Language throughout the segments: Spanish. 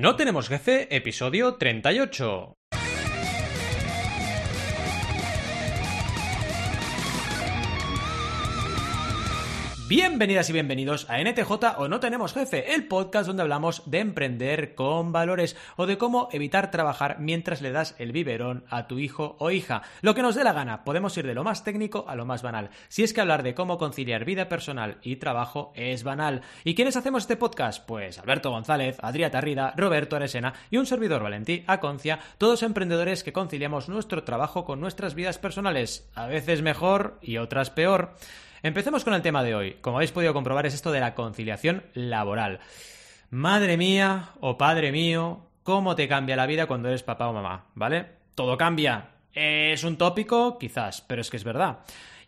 No tenemos jefe, episodio 38. Bienvenidas y bienvenidos a NTJ o No Tenemos Jefe, el podcast donde hablamos de emprender con valores o de cómo evitar trabajar mientras le das el biberón a tu hijo o hija. Lo que nos dé la gana, podemos ir de lo más técnico a lo más banal. Si es que hablar de cómo conciliar vida personal y trabajo es banal. ¿Y quiénes hacemos este podcast? Pues Alberto González, Adrià Tarrida, Roberto Aresena y un servidor Valentí Aconcia, todos emprendedores que conciliamos nuestro trabajo con nuestras vidas personales, a veces mejor y otras peor. Empecemos con el tema de hoy. Como habéis podido comprobar es esto de la conciliación laboral. Madre mía o padre mío, cómo te cambia la vida cuando eres papá o mamá, ¿vale? Todo cambia. Es un tópico, quizás, pero es que es verdad.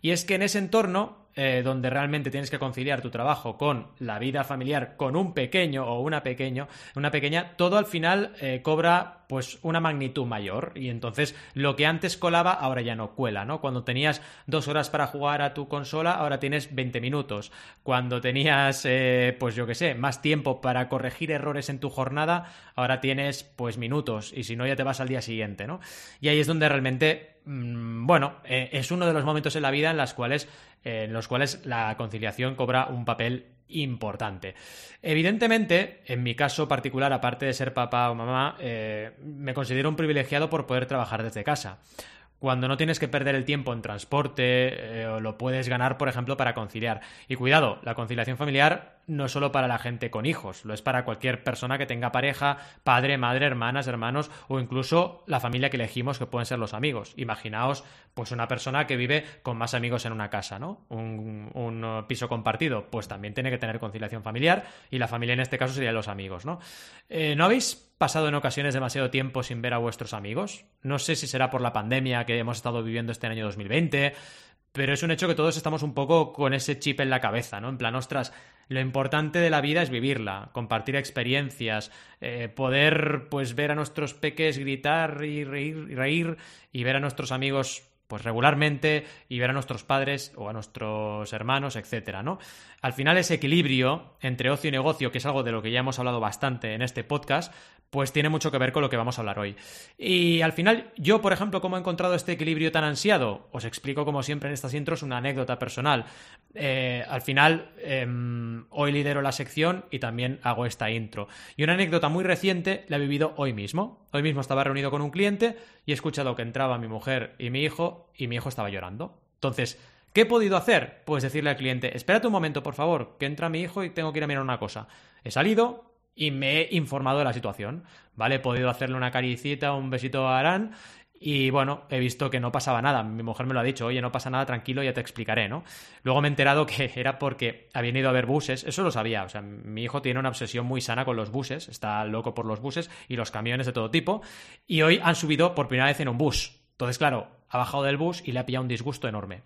Y es que en ese entorno eh, donde realmente tienes que conciliar tu trabajo con la vida familiar, con un pequeño o una pequeño, una pequeña, todo al final eh, cobra pues una magnitud mayor y entonces lo que antes colaba ahora ya no cuela, ¿no? Cuando tenías dos horas para jugar a tu consola ahora tienes 20 minutos. Cuando tenías eh, pues yo qué sé, más tiempo para corregir errores en tu jornada ahora tienes pues minutos y si no ya te vas al día siguiente, ¿no? Y ahí es donde realmente mm, bueno, es uno de los momentos en la vida en cuales en los cuales la conciliación cobra un papel importante. Evidentemente, en mi caso particular, aparte de ser papá o mamá, eh, me considero un privilegiado por poder trabajar desde casa cuando no tienes que perder el tiempo en transporte, eh, lo puedes ganar, por ejemplo, para conciliar. Y cuidado, la conciliación familiar no solo para la gente con hijos, lo es para cualquier persona que tenga pareja, padre, madre, hermanas, hermanos o incluso la familia que elegimos que pueden ser los amigos. Imaginaos pues una persona que vive con más amigos en una casa, ¿no? Un, uh, piso compartido, pues también tiene que tener conciliación familiar y la familia en este caso serían los amigos, ¿no? Eh, ¿No habéis pasado en ocasiones demasiado tiempo sin ver a vuestros amigos? No sé si será por la pandemia que hemos estado viviendo este año 2020, pero es un hecho que todos estamos un poco con ese chip en la cabeza, ¿no? En plan, ostras, lo importante de la vida es vivirla, compartir experiencias, eh, poder pues ver a nuestros peques gritar y reír, y reír y ver a nuestros amigos pues regularmente y ver a nuestros padres o a nuestros hermanos, etcétera, ¿no? Al final ese equilibrio entre ocio y negocio, que es algo de lo que ya hemos hablado bastante en este podcast, pues tiene mucho que ver con lo que vamos a hablar hoy. Y al final, yo, por ejemplo, ¿cómo he encontrado este equilibrio tan ansiado? Os explico, como siempre en estas intros, una anécdota personal. Eh, al final, em, hoy lidero la sección y también hago esta intro. Y una anécdota muy reciente la he vivido hoy mismo. Hoy mismo estaba reunido con un cliente y he escuchado que entraba mi mujer y mi hijo y mi hijo estaba llorando. Entonces, ¿qué he podido hacer? Pues decirle al cliente, espérate un momento, por favor, que entra mi hijo y tengo que ir a mirar una cosa. He salido, y me he informado de la situación, ¿vale? He podido hacerle una caricita, un besito a Arán y bueno, he visto que no pasaba nada. Mi mujer me lo ha dicho, oye, no pasa nada, tranquilo, ya te explicaré, ¿no? Luego me he enterado que era porque habían ido a ver buses, eso lo sabía, o sea, mi hijo tiene una obsesión muy sana con los buses, está loco por los buses y los camiones de todo tipo, y hoy han subido por primera vez en un bus. Entonces, claro, ha bajado del bus y le ha pillado un disgusto enorme.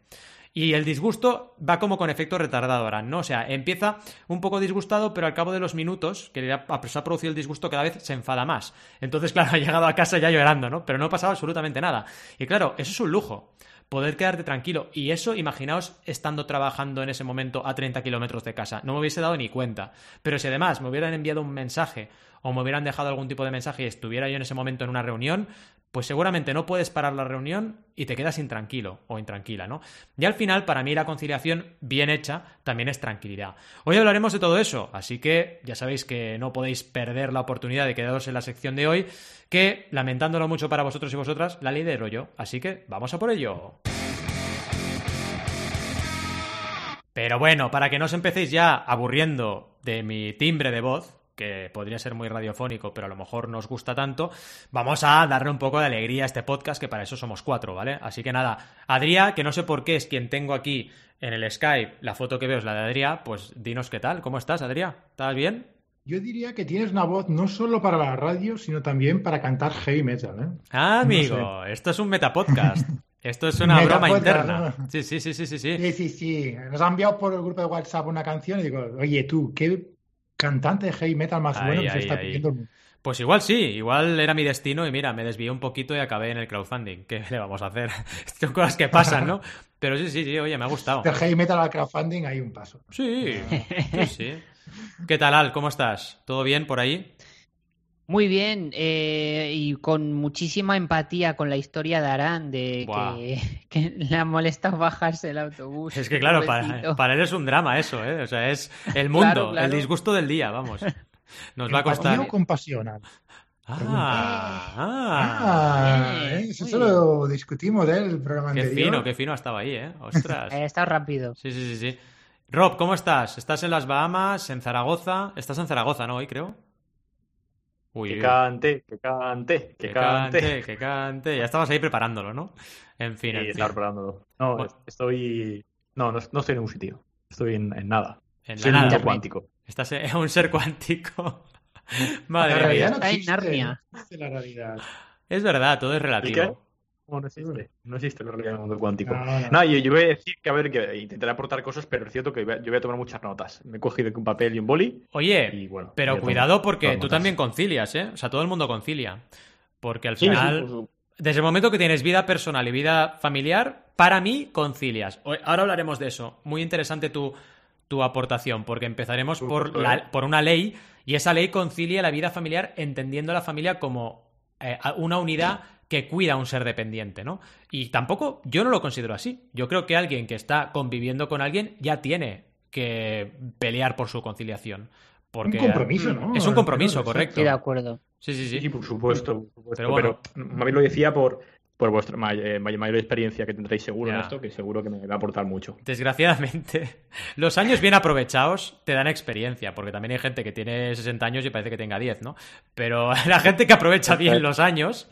Y el disgusto va como con efecto retardadora, ¿no? O sea, empieza un poco disgustado, pero al cabo de los minutos que le ha, producido el disgusto cada vez se enfada más. Entonces, claro, ha llegado a casa ya llorando, ¿no? Pero no ha pasado absolutamente nada. Y claro, eso es un lujo poder quedarte tranquilo. Y eso, imaginaos estando trabajando en ese momento a 30 kilómetros de casa. No me hubiese dado ni cuenta. Pero si además me hubieran enviado un mensaje o me hubieran dejado algún tipo de mensaje y estuviera yo en ese momento en una reunión, pues seguramente no puedes parar la reunión y te quedas intranquilo o intranquila, ¿no? Y al final, para mí la conciliación bien hecha también es tranquilidad. Hoy hablaremos de todo eso, así que ya sabéis que no podéis perder la oportunidad de quedaros en la sección de hoy, que lamentándolo mucho para vosotros y vosotras, la ley de rollo. Así que vamos a por ello. Pero bueno, para que no os empecéis ya aburriendo de mi timbre de voz, que podría ser muy radiofónico, pero a lo mejor no os gusta tanto, vamos a darle un poco de alegría a este podcast, que para eso somos cuatro, ¿vale? Así que nada, Adrià, que no sé por qué es quien tengo aquí en el Skype, la foto que veo es la de Adrià, pues dinos qué tal, ¿cómo estás, Adrià? ¿Estás bien? Yo diría que tienes una voz no solo para la radio, sino también para cantar heavy metal, ¿eh? Ah, amigo, esto es un metapodcast. Esto es una broma interna. Sí, sí, sí, sí, sí, sí. Sí, sí, sí. Nos ha enviado por el grupo de WhatsApp una canción y digo, oye, tú, ¿qué cantante de heavy metal más bueno que se está pidiendo. Pues igual sí, igual era mi destino y mira, me desvié un poquito y acabé en el crowdfunding. ¿Qué le vamos a hacer? Son cosas que pasan, ¿no? Pero sí, sí, sí, oye, me ha gustado. De heavy metal al crowdfunding hay un paso. Sí, sí, sí. ¿Qué tal, Al? ¿Cómo estás? ¿Todo bien por ahí? Muy bien, eh, y con muchísima empatía con la historia de Arán, de que, que le ha molestado bajarse el autobús. Es que claro, para, él es un drama eso, ¿eh? O sea, es el mundo, Claro, claro. el disgusto del día, vamos. Nos va a ¿Empatía costar. compasión? Ah, Ah, ah, Ah, ¿eh? eso lo discutimos ¿eh? el programa qué anterior. fino, qué fino ha estado ahí, ¿eh? Ostras. Eh, está rápido. Sí, sí, sí, sí. Rob, ¿cómo estás? ¿Estás en las Bahamas, en Zaragoza? Estás en Zaragoza, ¿no? Hoy creo. Uy, Que cante, que cante, que que cante. cante, que cante. Ya estabas ahí preparándolo, ¿no? En fin, Y en fin. estar preparándolo. No, Bueno. estoy. No, no, no estoy en un sitio. Estoy en, en nada. En Soy la un nada. mundo cuántico. Estás en un ser cuántico. La Madre realidad mía. no Está en Narnia. no la realidad. Es verdad, todo es relativo. No, no existe. No existe la realidad del mundo cuántico. No, no. No, yo, yo voy a decir que, a ver, que intentaré aportar cosas, pero es cierto que a- yo voy a tomar muchas notas. Me he cogido un papel y un boli Oye, y bueno. voy pero a cuidado porque tú notas. también concilias, ¿eh? O sea, todo el mundo concilia. Porque al Sí, sí, final, desde el momento que tienes vida personal y vida familiar, para mí concilias. Ahora hablaremos de eso. Muy interesante tu, tu aportación, porque empezaremos Por la- ¿eh? por una ley y esa ley concilia la vida familiar entendiendo la familia como eh, a- una unidad que cuida a un ser dependiente, ¿no? Y tampoco, yo no lo considero así. Yo creo que alguien que está conviviendo con alguien ya tiene que pelear por su conciliación. Porque un compromiso, ¿no? Es un compromiso, correcto. Estoy de acuerdo. Sí, sí, sí. Sí, por supuesto. por supuesto, Pero bueno. Pero lo decía por, por vuestra eh, may- mayor experiencia que tendréis seguro en esto, que seguro que me va a aportar mucho. Desgraciadamente, los años bien aprovechados te dan experiencia, porque también hay gente que tiene 60 años y parece que tenga 10, ¿no? Pero la gente que aprovecha bien los años,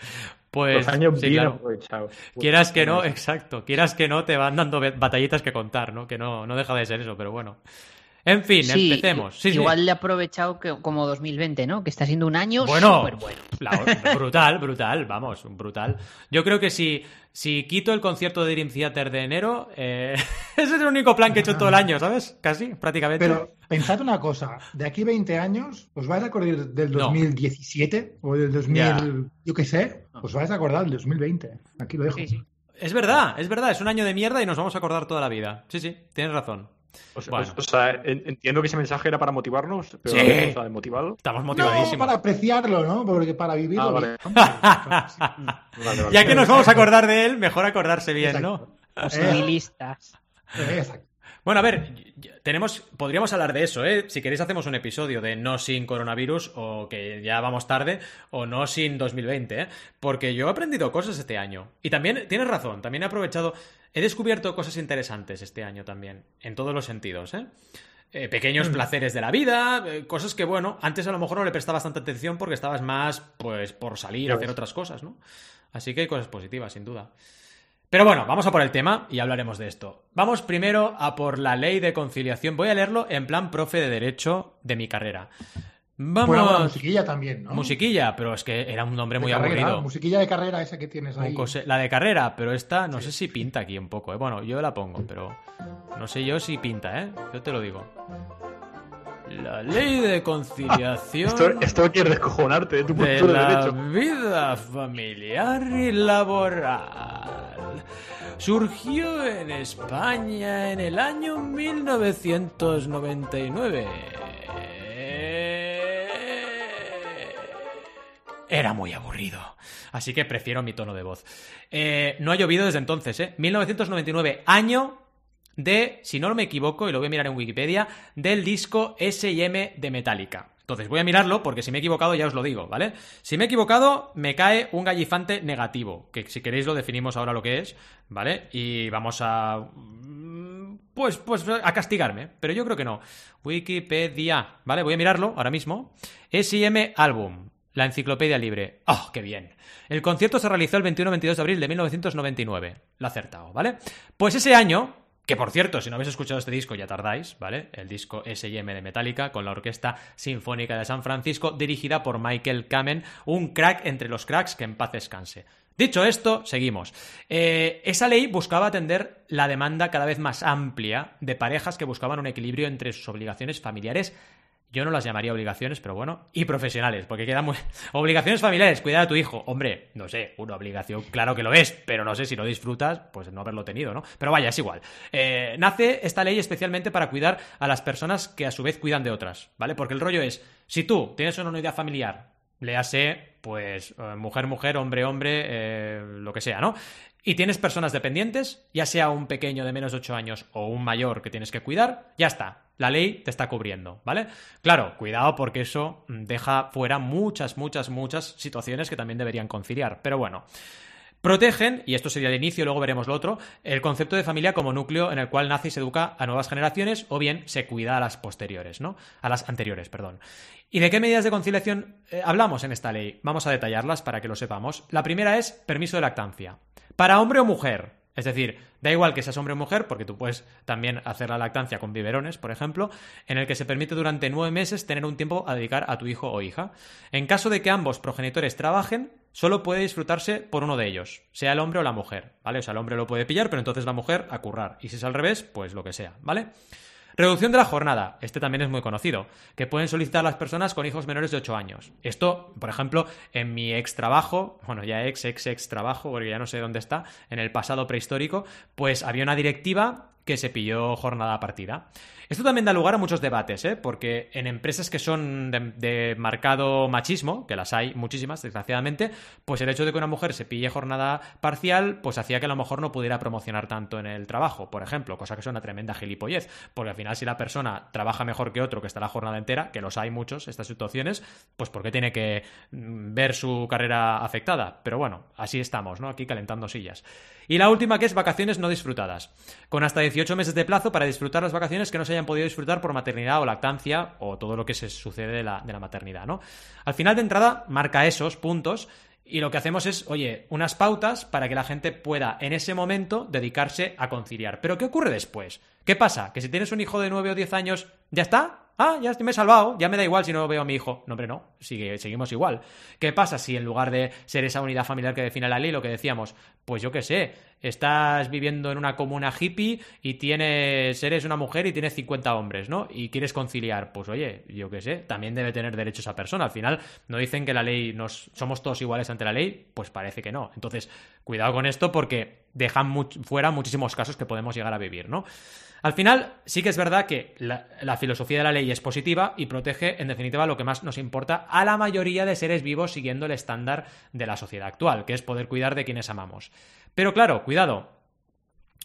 pues... Los años sí, bien claro. aprovechados. Quieras que no, exacto, quieras que no, te van dando batallitas que contar, ¿no? Que no, no deja de ser eso, pero bueno. En fin, Sí, empecemos. Sí, sí. igual le ha aprovechado que, como 2020, ¿no? Que está siendo un año Bueno, súper bueno. la- brutal, brutal, vamos, brutal. Yo creo que si, si quito el concierto de Dream Theater de enero, eh, ese es el único plan que he hecho todo el año, ¿sabes? Casi, prácticamente. Pero pensad una cosa, de aquí 20 años, ¿os vais a acordar del No. 2017 o del 2000, Ya. yo qué sé? Os vais a acordar del 2020. Aquí lo dejo. Sí, sí. Es verdad, es verdad, es un año de mierda y nos vamos a acordar toda la vida. Sí, sí, tienes razón. O sea, Bueno. o sea, en- entiendo que ese mensaje era para motivarnos, pero Sí. o sea, motivado. Estamos No, motivadísimos. para apreciarlo, ¿no? Porque para vivirlo. Ah, vale. ya que nos vamos a acordar de él, mejor acordarse bien, ¿no? Posibilistas. Exacto. Bueno, a ver, tenemos, podríamos hablar de eso, ¿eh? Si queréis hacemos un episodio de no sin coronavirus o que ya vamos tarde o no sin 2020, ¿eh? Porque yo he aprendido cosas este año. Y también, tienes razón, también he aprovechado, he descubierto cosas interesantes este año también, en todos los sentidos, ¿eh? Eh, pequeños placeres de la vida, eh, cosas que, bueno, antes a lo mejor no le prestabas tanta atención porque estabas más, pues, por salir, Ya hacer otras cosas, ¿no? Así que hay cosas positivas, sin duda. Pero bueno, vamos a por el tema y hablaremos de esto. Vamos primero a por la ley de conciliación. Voy a leerlo en plan profe de derecho de mi carrera. Vamos. Bueno, bueno, musiquilla también, ¿no? Musiquilla, pero es que era un nombre De muy carrera, aburrido. Musiquilla de carrera esa que tienes ahí. cose- La de carrera, pero esta no sé si pinta aquí un poco. ¿eh? Bueno, yo la pongo, pero no sé yo si pinta, ¿eh? Yo te lo digo. La ley de conciliación Esto, esto quiere descojonarte de tu de la derecho. vida familiar y laboral. Surgió en España en el año 1999. Era muy aburrido, así que prefiero mi tono de voz. Eh, no ha llovido desde entonces, ¿eh? 1999, año de, si no me equivoco, y lo voy a mirar en Wikipedia, del disco S&M de Metallica. Entonces voy a mirarlo porque si me he equivocado ya os lo digo, ¿vale? Si me he equivocado me cae un gallifante negativo, que si queréis lo definimos ahora lo que es, ¿vale? Y vamos a... mm, Pues, pues a castigarme, pero yo creo que no. Wikipedia, ¿vale? Voy a mirarlo ahora mismo. S&M Album, la enciclopedia libre. ¡Oh, qué bien! El concierto se realizó el 21-22 de abril de 1999. Lo acertado, ¿vale? Pues ese año, que por cierto, si no habéis escuchado este disco ya tardáis, ¿vale? El disco S&M de Metallica con la Orquesta Sinfónica de San Francisco dirigida por Michael Kamen, un crack entre los cracks que en paz descanse. Dicho esto, seguimos. Eh, esa ley buscaba atender la demanda cada vez más amplia de parejas que buscaban un equilibrio entre sus obligaciones familiares yo no las llamaría obligaciones, pero bueno, y profesionales, porque quedan muy... Obligaciones familiares, cuidar a tu hijo. Hombre, no sé, una obligación, claro que lo es, pero no sé si lo disfrutas, pues no haberlo tenido, ¿no? Pero vaya, es igual. Eh, nace esta ley especialmente para cuidar a las personas que a su vez cuidan de otras, ¿vale? Porque el rollo es, si tú tienes una unidad familiar léase, pues, eh, mujer, mujer, hombre, hombre, eh, lo que sea, ¿no? Y tienes personas dependientes, ya sea un pequeño de menos de 8 años o un mayor que tienes que cuidar, ya está. La ley te está cubriendo, ¿vale? Claro, cuidado porque eso deja fuera muchas, muchas, muchas situaciones que también deberían conciliar. Pero bueno. Protegen, y esto sería el inicio, luego veremos lo otro, el concepto de familia como núcleo en el cual nace y se educa a nuevas generaciones o bien se cuida a las posteriores, ¿no? A las anteriores, perdón. ¿Y de qué medidas de conciliación eh, hablamos en esta ley? Vamos a detallarlas para que lo sepamos. La primera es permiso de lactancia. Para hombre o mujer. Es decir, da igual que seas hombre o mujer, porque tú puedes también hacer la lactancia con biberones, por ejemplo, en el que se permite durante nueve meses tener un tiempo a dedicar a tu hijo o hija. En caso de que ambos progenitores trabajen, solo puede disfrutarse por uno de ellos, sea el hombre o la mujer, ¿vale? O sea, el hombre lo puede pillar, pero entonces la mujer a currar. Y si es al revés, pues lo que sea, ¿vale? Reducción de la jornada. Este también es muy conocido. Que pueden solicitar las personas con hijos menores de 8 años. Esto, por ejemplo, en mi ex trabajo, bueno, ya ex, ex, ex trabajo, porque ya no sé dónde está, en el pasado prehistórico, pues había una directiva que se pilló jornada partida. Esto también da lugar a muchos debates, ¿eh? porque en empresas que son de, marcado machismo, que las hay muchísimas, desgraciadamente, pues el hecho de que una mujer se pille jornada parcial, pues hacía que a lo mejor no pudiera promocionar tanto en el trabajo, por ejemplo, cosa que es una tremenda gilipollez, porque al final si la persona trabaja mejor que otro que está la jornada entera, que los hay muchos, estas situaciones, pues porque tiene que mm, ver su carrera afectada. Pero bueno, así estamos, ¿no? Aquí calentando sillas. Y la última que es vacaciones no disfrutadas, con hasta 18 meses de plazo para disfrutar las vacaciones que no se hayan podido disfrutar por maternidad o lactancia o todo lo que se sucede de la, maternidad, ¿no? Al final de entrada marca esos puntos y lo que hacemos es, oye, unas pautas para que la gente pueda en ese momento dedicarse a conciliar. Pero ¿qué ocurre después? ¿Qué pasa? ¿Que si tienes un hijo de 9 o 10 años, ya está? Ah, ya me he salvado, ya me da igual si no veo a mi hijo. No, hombre, no, sigue, seguimos igual. ¿Qué pasa si en lugar de ser esa unidad familiar que define la ley, lo que decíamos, pues yo qué sé, estás viviendo en una comuna hippie y tienes, eres una mujer y tienes 50 hombres, ¿no? Y quieres conciliar, pues oye, yo qué sé, también debe tener derecho esa persona. Al final, no dicen que la ley nos somos todos iguales ante la ley, pues parece que no. Entonces, cuidado con esto porque dejan fuera muchísimos casos que podemos llegar a vivir, ¿no? Al final, sí que es verdad que la, filosofía de la ley es positiva y protege, en definitiva, lo que más nos importa a la mayoría de seres vivos siguiendo el estándar de la sociedad actual, que es poder cuidar de quienes amamos. Pero claro, cuidado,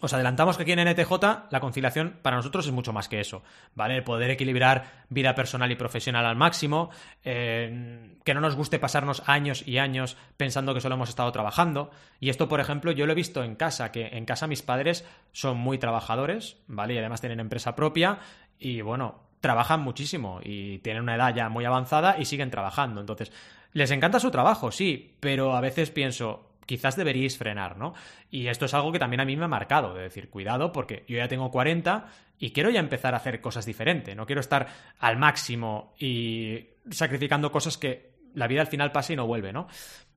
os adelantamos que aquí en NTJ la conciliación para nosotros es mucho más que eso, ¿vale? El poder equilibrar vida personal y profesional al máximo, eh, que no nos guste pasarnos años y años pensando que solo hemos estado trabajando. Y esto, por ejemplo, yo lo he visto en casa, que en casa mis padres son muy trabajadores, ¿vale? Y además tienen empresa propia y bueno, trabajan muchísimo y tienen una edad ya muy avanzada y siguen trabajando. Entonces, les encanta su trabajo, sí, pero a veces pienso, quizás deberíais frenar, ¿no? Y esto es algo que también a mí me ha marcado, de decir, cuidado, porque yo ya tengo 40 y quiero ya empezar a hacer cosas diferentes, no quiero estar al máximo y sacrificando cosas que la vida al final pasa y no vuelve, ¿no?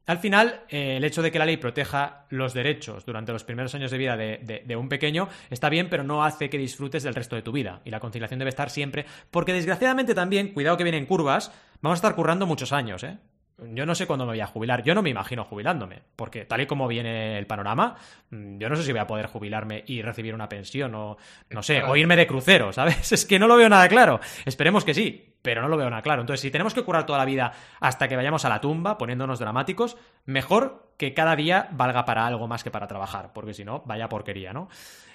Al final, eh, el hecho de que la ley proteja los derechos durante los primeros años de vida de, de, un pequeño está bien, pero no hace que disfrutes del resto de tu vida. Y la conciliación debe estar siempre, porque desgraciadamente también, cuidado que vienen curvas, vamos a estar currando muchos años, ¿eh? Yo no sé cuándo me voy a jubilar. Yo no me imagino jubilándome, porque tal y como viene el panorama, mm, yo no sé si voy a poder jubilarme y recibir una pensión o, no sé, o irme de crucero, ¿sabes? Es que no lo veo nada claro. Esperemos que sí, pero no lo veo nada claro. Entonces, si tenemos que curar toda la vida hasta que vayamos a la tumba, poniéndonos dramáticos, mejor que cada día valga para algo más que para trabajar, porque si no, vaya porquería, ¿no?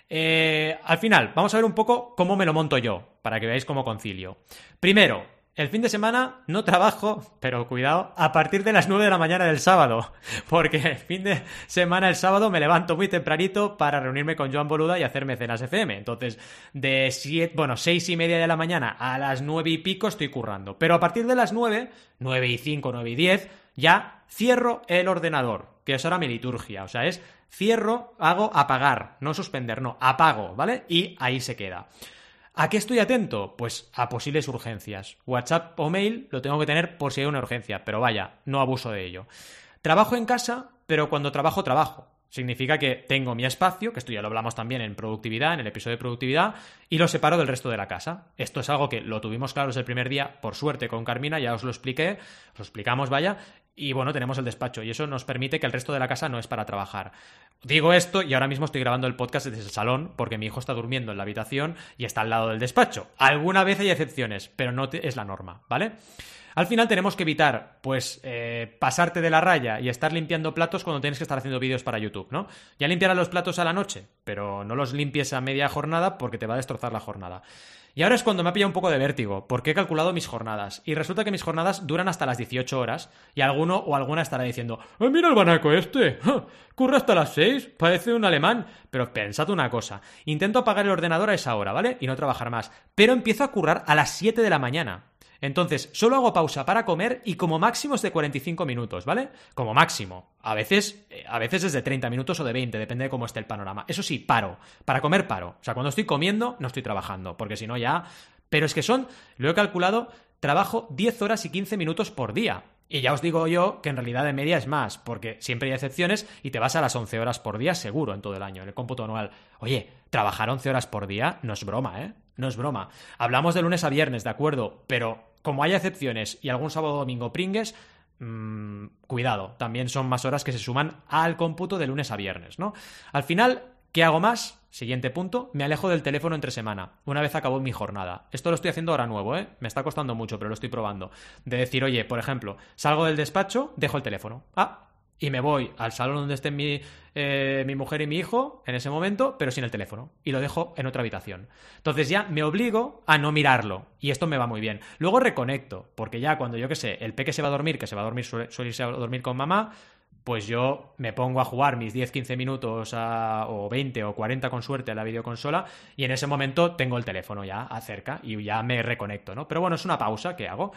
Eh, al final, vamos a ver un poco cómo me lo monto yo, para que veáis cómo concilio. Primero, el fin de semana no trabajo, pero cuidado, a partir de las 9 de la mañana del sábado, porque el fin de semana el sábado me levanto muy tempranito para reunirme con Joan Boluda y hacerme cenas FM. Entonces, de 7, bueno, 6 y media de la mañana a las 9 y pico estoy currando. Pero a partir de las 9, 9 y 5, 9 y 10, ya cierro el ordenador, que es ahora mi liturgia. O sea, es cierro, hago apagar, no suspender, no, apago, ¿vale? Y ahí se queda. ¿A qué estoy atento? Pues a posibles urgencias. WhatsApp o mail lo tengo que tener por si hay una urgencia, pero vaya, no abuso de ello. Trabajo en casa, pero cuando trabajo, trabajo. Significa que tengo mi espacio, que esto ya lo hablamos también en productividad, en el episodio de productividad, y lo separo del resto de la casa. Esto es algo que lo tuvimos claro desde el primer día, por suerte, con Carmina, ya os lo expliqué, os lo explicamos, vaya, y bueno, tenemos el despacho, y eso nos permite que el resto de la casa no es para trabajar. Digo esto y ahora mismo estoy grabando el podcast desde el salón porque mi hijo está durmiendo en la habitación y está al lado del despacho. Alguna vez hay excepciones, pero no es la norma, ¿vale? Al final tenemos que evitar, pues, eh, pasarte de la raya y estar limpiando platos cuando tienes que estar haciendo vídeos para YouTube, ¿no? Ya limpiarás los platos a la noche, pero no los limpies a media jornada porque te va a destrozar la jornada. Y ahora es cuando me ha pillado un poco de vértigo, porque he calculado mis jornadas. Y resulta que mis jornadas duran hasta las 18 horas. Y alguno o alguna estará diciendo, ¡Eh, mira el banaco este! ¡Curra hasta las 6! Parece un alemán. Pero pensad una cosa. Intento apagar el ordenador a esa hora, ¿vale? Y no trabajar más. Pero empiezo a currar a las 7 de la mañana. Entonces, solo hago pausa para comer y como máximo es de 45 minutos, ¿vale? Como máximo. A veces, eh, a veces es de 30 minutos o de 20, depende de cómo esté el panorama. Eso sí, paro. Para comer, paro. O sea, cuando estoy comiendo, no estoy trabajando, porque si no ya... Pero es que son, lo he calculado, trabajo 10 horas y 15 minutos por día. Y ya os digo yo que en realidad de media es más, porque siempre hay excepciones y te vas a las 11 horas por día seguro en todo el año, en el cómputo anual. Oye, trabajar 11 horas por día no es broma, ¿eh? No es broma. Hablamos de lunes a viernes, ¿de acuerdo? Pero como hay excepciones y algún sábado o domingo pringues, mmm, cuidado, también son más horas que se suman al cómputo de lunes a viernes, ¿no? Al final, ¿qué hago más? Siguiente punto, me alejo del teléfono entre semana, una vez acabó mi jornada. Esto lo estoy haciendo ahora nuevo, ¿eh? Me está costando mucho, pero lo estoy probando. De decir, oye, por ejemplo, salgo del despacho, dejo el teléfono. Ah, y me voy al salón donde estén mi, eh, mi, mujer y mi hijo en ese momento, pero sin el teléfono. Y lo dejo en otra habitación. Entonces ya me obligo a no mirarlo. Y esto me va muy bien. Luego reconecto, porque ya cuando yo que sé, el peque se va a dormir, que se va a dormir, suele, suele irse a dormir con mamá, pues yo me pongo a jugar mis 10-15 minutos a, o 20 o 40 con suerte a la videoconsola y en ese momento tengo el teléfono ya acerca y ya me reconecto, ¿no? Pero bueno, es una pausa que hago.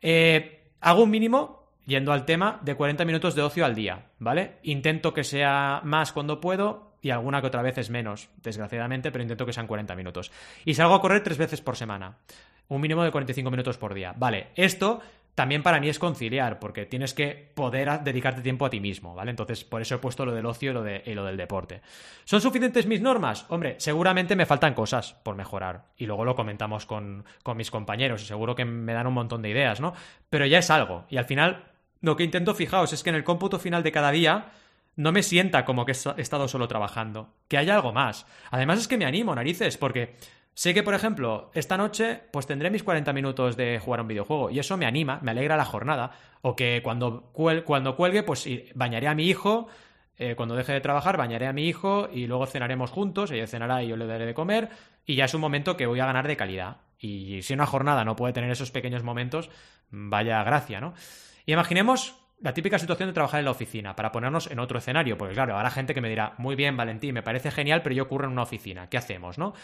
Eh, hago un mínimo yendo al tema, de 40 minutos de ocio al día, ¿vale? Intento que sea más cuando puedo y alguna que otra vez es menos, desgraciadamente, pero intento que sean 40 minutos. Y salgo a correr tres veces por semana, un mínimo de 45 minutos por día. Vale, esto también para mí es conciliar, porque tienes que poder dedicarte tiempo a ti mismo, ¿vale? Entonces, por eso he puesto lo del ocio y lo, de, y lo del deporte. ¿Son suficientes mis normas? Hombre, seguramente me faltan cosas por mejorar. Y luego lo comentamos con, con mis compañeros, y seguro que me dan un montón de ideas, ¿no? Pero ya es algo. Y al final lo que intento, fijaos, es que en el cómputo final de cada día no me sienta como que he estado solo trabajando, que haya algo más. Además es que me animo, narices, porque sé que, por ejemplo, esta noche pues tendré mis 40 minutos de jugar un videojuego y eso me anima, me alegra la jornada. O que cuando, cuando cuelgue, pues bañaré a mi hijo, eh, cuando deje de trabajar, bañaré a mi hijo y luego cenaremos juntos, ella cenará y yo le daré de comer y ya es un momento que voy a ganar de calidad. Y si una jornada no puede tener esos pequeños momentos, vaya gracia, ¿no? Y imaginemos la típica situación de trabajar en la oficina, para ponernos en otro escenario, porque claro, habrá gente que me dirá, muy bien, Valentín, me parece genial, pero yo ocurro en una oficina, ¿qué hacemos, no?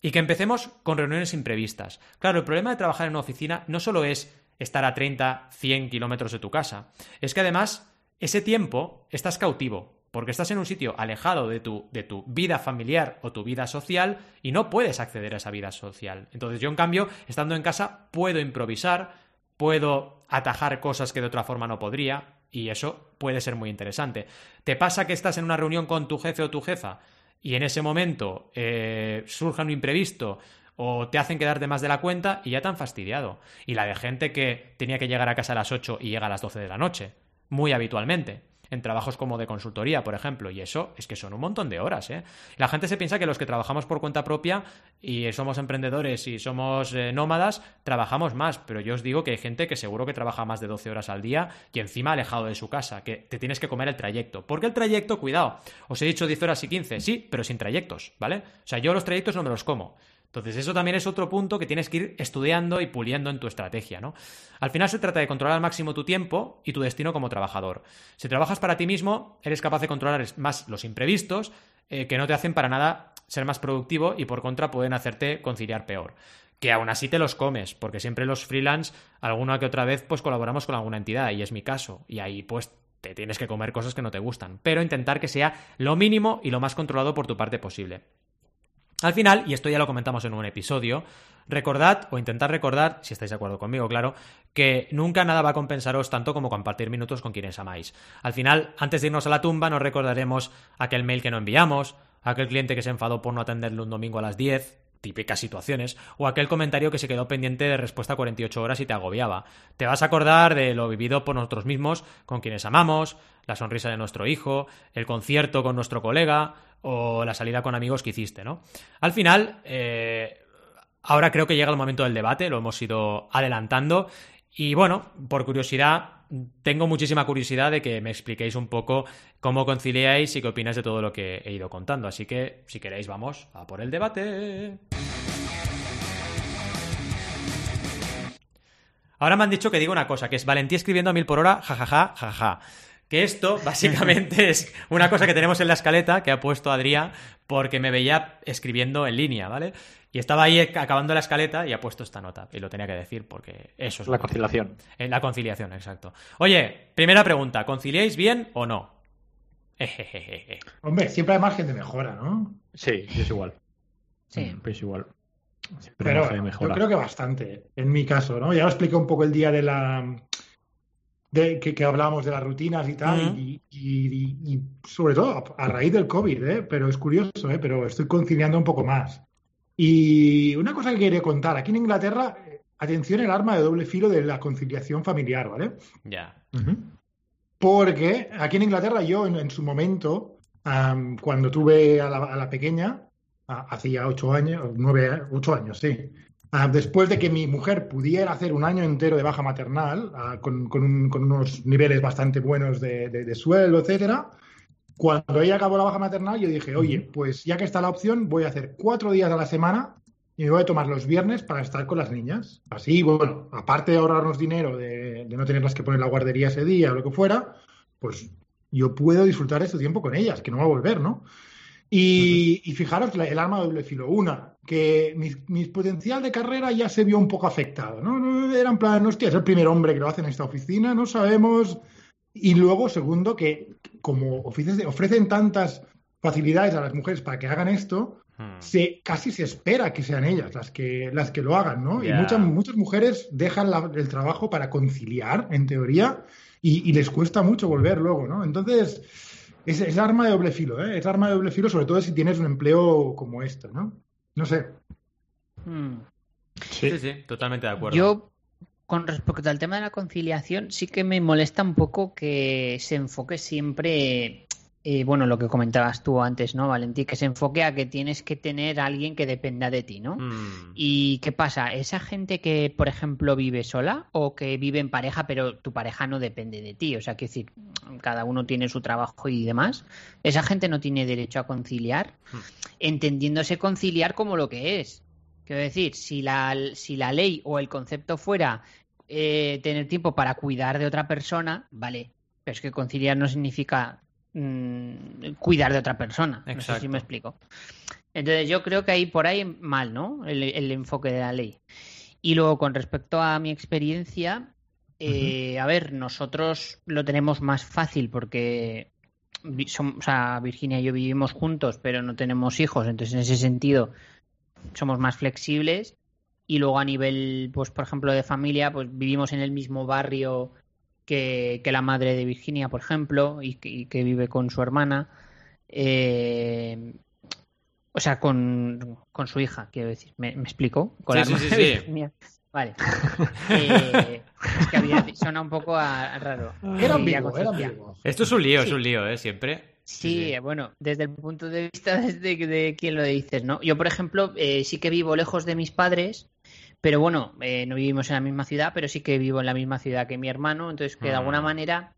Y que empecemos con reuniones imprevistas. Claro, el problema de trabajar en una oficina no solo es estar a 30, 100 kilómetros de tu casa, es que además ese tiempo estás cautivo, porque estás en un sitio alejado de tu, de tu vida familiar o tu vida social y no puedes acceder a esa vida social. Entonces yo, en cambio, estando en casa, puedo improvisar, puedo atajar cosas que de otra forma no podría, y eso puede ser muy interesante. ¿Te pasa que estás en una reunión con tu jefe o tu jefa y en ese momento eh, surja un imprevisto o te hacen quedar de más de la cuenta y ya te han fastidiado? Y la de gente que tenía que llegar a casa a las 8 y llega a las 12 de la noche, muy habitualmente en trabajos como de consultoría, por ejemplo, y eso es que son un montón de horas. ¿eh? La gente se piensa que los que trabajamos por cuenta propia y somos emprendedores y somos eh, nómadas, trabajamos más, pero yo os digo que hay gente que seguro que trabaja más de 12 horas al día y encima alejado de su casa, que te tienes que comer el trayecto. Porque el trayecto, cuidado, os he dicho 10 horas y 15, sí, pero sin trayectos, ¿vale? O sea, yo los trayectos no me los como. Entonces, eso también es otro punto que tienes que ir estudiando y puliendo en tu estrategia, ¿no? Al final se trata de controlar al máximo tu tiempo y tu destino como trabajador. Si trabajas para ti mismo, eres capaz de controlar más los imprevistos eh, que no te hacen para nada ser más productivo y por contra pueden hacerte conciliar peor. Que aún así te los comes, porque siempre los freelance, alguna que otra vez, pues colaboramos con alguna entidad, y es mi caso. Y ahí, pues, te tienes que comer cosas que no te gustan. Pero intentar que sea lo mínimo y lo más controlado por tu parte posible. Al final, y esto ya lo comentamos en un episodio, recordad o intentad recordar, si estáis de acuerdo conmigo, claro, que nunca nada va a compensaros tanto como compartir minutos con quienes amáis. Al final, antes de irnos a la tumba, nos recordaremos aquel mail que no enviamos, aquel cliente que se enfadó por no atenderle un domingo a las 10, típicas situaciones, o aquel comentario que se quedó pendiente de respuesta 48 horas y te agobiaba. Te vas a acordar de lo vivido por nosotros mismos, con quienes amamos, la sonrisa de nuestro hijo, el concierto con nuestro colega, o la salida con amigos que hiciste, ¿no? Al final, eh, ahora creo que llega el momento del debate, lo hemos ido adelantando, Y bueno, por curiosidad, tengo muchísima curiosidad de que me expliquéis un poco cómo conciliáis y qué opináis de todo lo que he ido contando. Así que, si queréis, vamos a por el debate. Ahora me han dicho que diga una cosa, que es Valentí escribiendo a mil por hora, jajaja, jajaja. Que esto básicamente es una cosa que tenemos en la escaleta que ha puesto Adrián porque me veía escribiendo en línea, ¿vale? Y estaba ahí acabando la escaleta y ha puesto esta nota. Y lo tenía que decir porque eso es... La conciliación. En la conciliación, exacto. Oye, primera pregunta, ¿conciliáis bien o no? Jejejeje. Hombre, siempre hay margen de mejora, ¿no? Sí, es igual. Sí. Es igual. Siempre Pero margen de yo creo que bastante, en mi caso, ¿no? Ya lo expliqué un poco el día de la... De, que, que hablábamos de las rutinas y tal, y, y- y- y sobre todo a, a raíz del COVID, ¿eh? Pero es curioso, ¿eh? Pero estoy conciliando un poco más. Y una cosa que quería contar, aquí en Inglaterra, eh, atención el arma de doble filo de la conciliación familiar, ¿vale? Ya. Porque aquí en Inglaterra yo en, en su momento, am, cuando tuve a la, a la pequeña, a- hace ya ocho años, nueve, ocho años, sí. Ah, después de que mi mujer pudiera hacer un año entero de baja maternal, ah, con, con un- con unos niveles bastante buenos de, de, de sueldo, etcétera, cuando ella acabó la baja maternal, yo dije, oye, pues ya que está la opción, voy a hacer cuatro días a la semana y me voy a tomar los viernes para estar con las niñas. Así, bueno, aparte de ahorrarnos dinero, de, de no tenerlas que poner la guardería ese día o lo que fuera, pues yo puedo disfrutar de este tiempo con ellas, que no va a volver, ¿no? Y, y fijaros el arma de doble filo. Una, que mi, mi potencial de carrera ya se vio un poco afectado, ¿no? Era en plan, hostia, es el primer hombre que lo hace en esta oficina, no sabemos. Y luego, segundo, que como ofrece- ofrecen tantas facilidades a las mujeres para que hagan esto, Hmm. se, casi se espera que sean ellas las que, las que lo hagan, ¿no? Ya. Y muchas, muchas mujeres dejan la- el trabajo para conciliar, en teoría, y, y les cuesta mucho volver luego, ¿no? Entonces, es, es arma de doble filo, ¿eh? Es arma de doble filo, sobre todo si tienes un empleo como este, ¿no? No sé. Hmm. Sí, sí, totalmente de acuerdo. Yo, con respecto al tema de la conciliación, sí que me molesta un poco que se enfoque siempre, eh, bueno, lo que comentabas tú antes, ¿no, Valentí? Que se enfoque a que tienes que tener a alguien que dependa de ti, ¿no? Hmm. ¿Y qué pasa? ¿Esa gente que, por ejemplo, vive sola o que vive en pareja, pero tu pareja no depende de ti? O sea, que decir, cada uno tiene su trabajo y demás. ¿Esa gente no tiene derecho a conciliar? Hmm. Entendiéndose conciliar como lo que es. Quiero decir, si la, si la ley o el concepto fuera eh, tener tiempo para cuidar de otra persona, vale. Pero es que conciliar no significa mm, cuidar de otra persona. No sé si me explico. Entonces yo creo que ahí por ahí mal, ¿no? El, el enfoque de la ley. Y luego con respecto a mi experiencia, eh, a ver, nosotros lo tenemos más fácil porque o sea, Virginia y yo vivimos juntos, pero no tenemos hijos, entonces en ese sentido somos más flexibles. Y luego a nivel, pues por ejemplo, de familia, pues vivimos en el mismo barrio que, que la madre de Virginia, por ejemplo, y que, y que vive con su hermana. Eh, o sea, con, con su hija, quiero decir. ¿Me, me explico? Con Sí, la sí, hermana sí, de. Virginia. Vale. Eh, es que había, suena un poco a- a raro. Era era. Esto es un lío, es un lío, ¿eh? Siempre. Sí, bueno, desde el punto de vista desde que- de quién lo dices, ¿no? Yo, por ejemplo, eh, sí que vivo lejos de mis padres, pero bueno, eh, no vivimos en la misma ciudad, pero sí que vivo en la misma ciudad que mi hermano, entonces que de alguna Mm. manera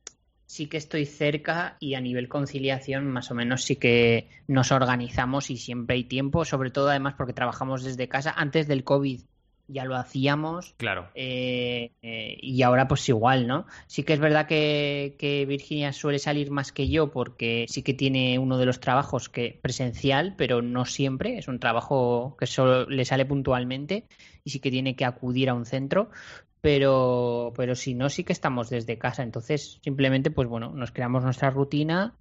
sí que estoy cerca y a nivel conciliación más o menos sí que nos organizamos y siempre hay tiempo, sobre todo además porque trabajamos desde casa. Antes del COVID ya lo hacíamos. Claro. Eh, eh, y ahora pues igual, ¿no? Sí que es verdad que, que Virginia suele salir más que yo porque sí que tiene uno de los trabajos que presencial, pero no siempre, es un trabajo que solo le sale puntualmente y sí que tiene que acudir a un centro, pero, pero si no, sí que estamos desde casa, entonces simplemente pues bueno, nos creamos nuestra rutina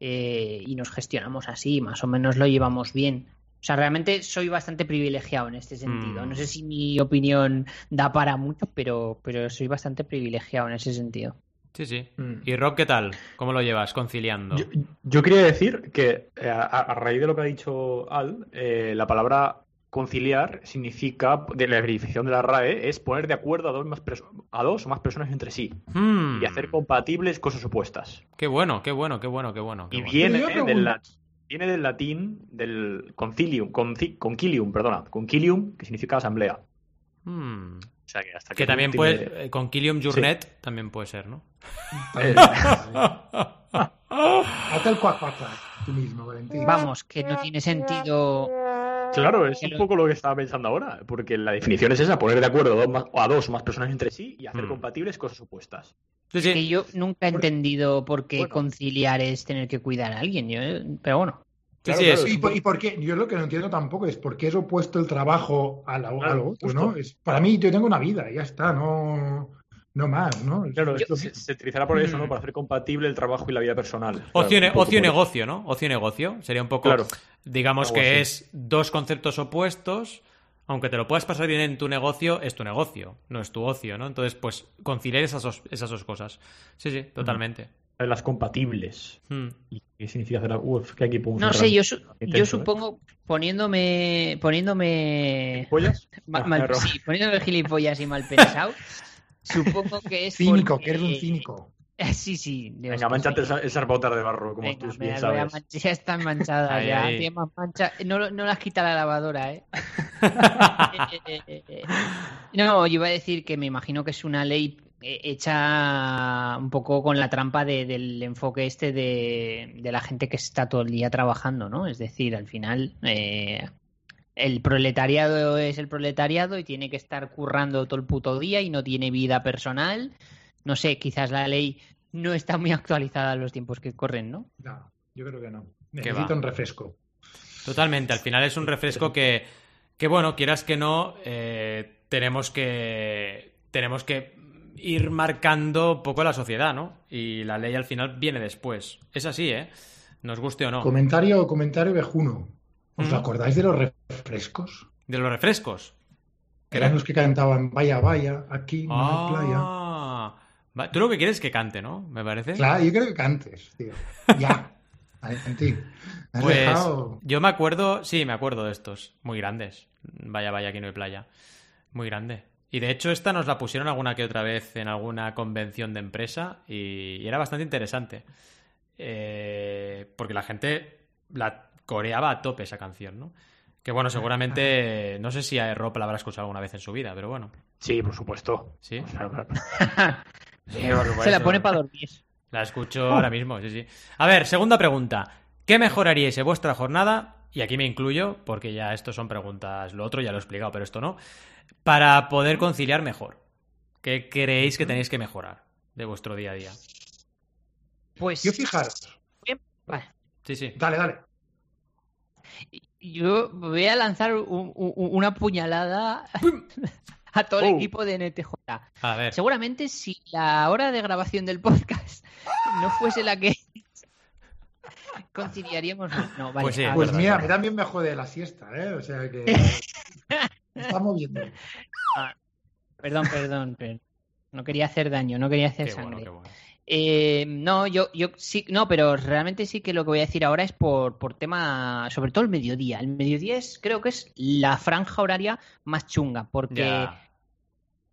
eh, y nos gestionamos así, más o menos lo llevamos bien. O sea, realmente soy bastante privilegiado en este sentido. Mm. No sé si mi opinión da para mucho, pero, pero soy bastante privilegiado en ese sentido. Sí, sí. Mm. ¿Y Rob qué tal? ¿Cómo lo llevas conciliando? Yo, yo quería decir que eh, a, a raíz de lo que ha dicho Al, eh, la palabra conciliar significa, de la definición de la RAE, es poner de acuerdo a dos, más a dos o más personas entre sí Hmm. y hacer compatibles cosas opuestas. Qué bueno, qué bueno, qué bueno, qué bueno. qué Y bueno. viene, del, pregunto- la- viene del latín, del concilium, conci- concilium, perdona, concilium, que significa asamblea. Hmm. O sea que hasta Que qué también punto tiene- puede, eh, con Kilium también puede ser, ¿no? Hazte el cuac, cuac, cuac, tú mismo, Valentín. Vamos, que no tiene sentido. Claro, es Que un poco lo que estaba pensando ahora, porque la definición es esa, poner de acuerdo a dos, más- a dos o más personas entre sí y hacer Hmm. compatibles cosas opuestas. Sí, Que sí. yo nunca he entendido por qué Bueno. conciliar es tener que cuidar a alguien. yo- pero bueno. Sí, Claro, sí, claro, es- ¿Y por, y por qué? Yo lo que no entiendo tampoco es por qué es opuesto el trabajo a, la, a Claro, lo otro, justo. ¿no? Es, para mí, yo tengo una vida, ya está, no, no más, ¿no? Claro, es lo se, utilizará por eso, Mm. ¿no? Para hacer compatible el trabajo y la vida personal. Ocio, Claro, ocio negocio, ¿no? Ocio y negocio. Sería un poco, Claro. digamos que así. es dos conceptos opuestos. Aunque te lo puedas pasar bien en tu negocio, es tu negocio, no es tu ocio, ¿no? Entonces, pues, conciliar esas dos, esas dos cosas. Sí, sí, totalmente. Las compatibles. Hmm. ¿Y qué significa hacer? Uf, qué aquí No sé, yo, su- yo ¿eh? supongo poniéndome. poniéndome. ¿Pollas? ma- Ah, mal- sí, poniéndome gilipollas y mal pensado. supongo que es. Cínico, porque- que eres un cínico. Sí, sí. Dios, Venga, manchate esas botas de barro, como Venga, tú me bien las voy a sabes. manchar, ya están manchadas Ahí, ya. ahí. más mancha. No, no las quita la lavadora, ¿eh? Eh, eh, eh, no, yo iba a decir que me imagino que es una ley hecha un poco con la trampa de- del enfoque este de, de la gente que está todo el día trabajando, ¿no? Es decir, al final eh, el proletariado es el proletariado y tiene que estar currando todo el puto día y no tiene vida personal. No sé, quizás la ley no está muy actualizada en los tiempos que corren, ¿no? No, yo creo que no. ¿Qué Necesito va? un refresco. Totalmente, al final es un refresco que, que bueno, quieras que no, eh, tenemos que tenemos que ir marcando un poco la sociedad, ¿no? Y la ley al final viene después. Es así, ¿eh? Nos guste o no. Comentario, comentario vejuno. ¿Os ¿Mm? acordáis de los refrescos? De los refrescos. Eran los que cantaban Vaya, vaya, aquí playa. Ah, va- tú lo que quieres es que cante, ¿no? Me parece. Claro, yo creo que cantes, tío. Ya. Has Pues dejado. yo me acuerdo, sí, me acuerdo de estos, muy grandes. Vaya, vaya, aquí no hay playa. Muy grande. Y de hecho esta nos la pusieron alguna que otra vez en alguna convención de empresa y, y era bastante interesante. Eh, porque la gente la coreaba a tope esa canción, ¿no? Que bueno, seguramente, no sé si a Rob la habrá escuchado alguna vez en su vida, pero bueno, Sí, por supuesto. sí. Por Se la pone para dormir. La escucho ahora mismo, sí, sí. A ver, segunda pregunta. ¿Qué mejoraríais en vuestra jornada? Y aquí me incluyo, porque ya esto son preguntas, lo otro ya lo he explicado, pero esto no. Para poder conciliar mejor. ¿Qué creéis que tenéis que mejorar de vuestro día a día? Pues Yo fijaros. Vale. Sí, sí. Dale, dale. Yo voy a lanzar un- un- una puñalada a todo el Oh. equipo de NTJ. A ver. Seguramente si la hora de grabación del podcast no fuese la que conciliaríamos. No, vale. Pues sí, Pues verdad, mira, verdad. a mí también me jode la siesta, ¿eh? O sea que. me está moviendo. Perdón, perdón, perdón. No quería hacer daño, no quería hacer Qué sangre. bueno, qué bueno. Eh, no, yo, yo sí, no, pero realmente sí que lo que voy a decir ahora es por, por tema, sobre todo el mediodía. El mediodía es, creo que es la franja horaria más chunga, porque,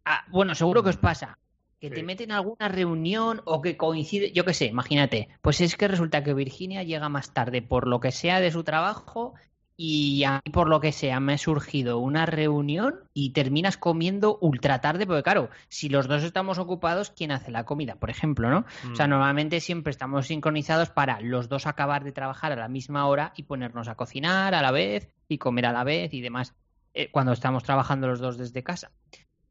ah, bueno, seguro que os pasa. Que te meten en alguna reunión o que coincide, yo qué sé, imagínate, pues es que resulta que Virginia llega más tarde por lo que sea de su trabajo y a mí por lo que sea me ha surgido una reunión y terminas comiendo ultra tarde, porque claro, si los dos estamos ocupados, ¿quién hace la comida? Por ejemplo, ¿no? O sea, Mm. normalmente siempre estamos sincronizados para los dos acabar de trabajar a la misma hora y ponernos a cocinar a la vez y comer a la vez y demás eh, cuando estamos trabajando los dos desde casa.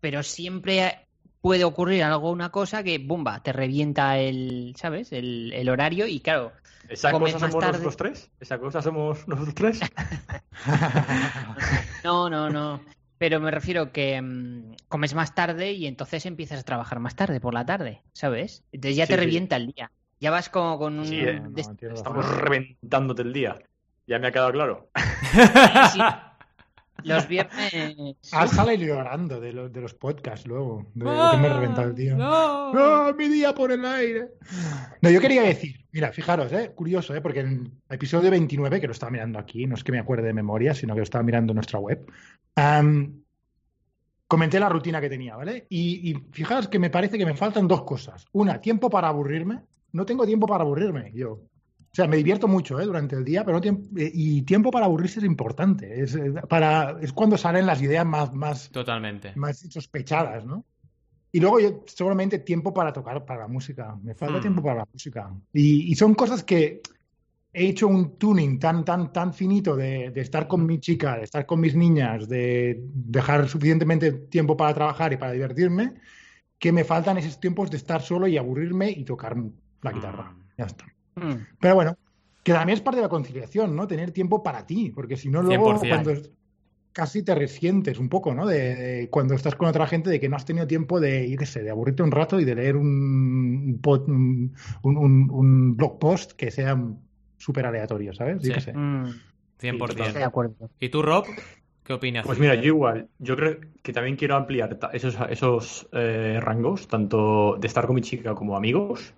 Pero siempre puede ocurrir algo, una cosa que, bumba, te revienta el, ¿sabes? El, el horario y claro, ¿Esa cosa somos tarde. nosotros tres? ¿Esa cosa somos nosotros tres? no, no, no. Pero me refiero que mm, comes más tarde y entonces empiezas a trabajar más tarde por la tarde, ¿sabes? Entonces ya Sí, te sí. revienta el día. Ya vas como con un... Sí, eh, no, Estamos reventándote el día. Ya me ha quedado claro. Sí. Los viernes. Ah, sale llorando de, lo- de los podcasts luego. De lo que me ha reventado el día. No. ¡Ah, mi día por el aire! No, yo quería decir, mira, fijaros, ¿eh? curioso, ¿eh? porque en el episodio 29, que lo estaba mirando aquí, no es que me acuerde de memoria, sino que lo estaba mirando en nuestra web, comenté la rutina que tenía, ¿vale? Y, y fijaros que me parece que me faltan dos cosas. Una, tiempo para aburrirme. No tengo tiempo para aburrirme, yo. O sea, me divierto mucho ¿eh? durante el día, pero no tiemp- eh, y tiempo para aburrirse es importante. Es, eh, para, es cuando salen las ideas más, más, Totalmente. más sospechadas, ¿no? Y luego yo seguramente tiempo para tocar para la música. Me falta Hmm. tiempo para la música. Y, y son cosas que he hecho un tuning tan, tan, tan finito de, de estar con mi chica, de estar con mis niñas, de dejar suficientemente tiempo para trabajar y para divertirme, que me faltan esos tiempos de estar solo y aburrirme y tocar la guitarra. Mm. Ya está. Mm. Pero bueno, que también es parte de la conciliación, ¿no? Tener tiempo para ti, porque si no, luego 100%. cuando casi te resientes un poco, ¿no? De, de cuando estás con otra gente, de que no has tenido tiempo de, yo qué sé, de aburrirte un rato y de leer un, un, pod- un, un- un blog post que sea súper aleatorio, ¿sabes? Yo Sí. qué sé. Mm. 100%. Estoy de acuerdo. ¿Y tú, Rob? ¿Qué opinas? Pues mira, yo igual, yo creo que también quiero ampliar esos, esos eh, rangos, tanto de estar con mi chica como amigos,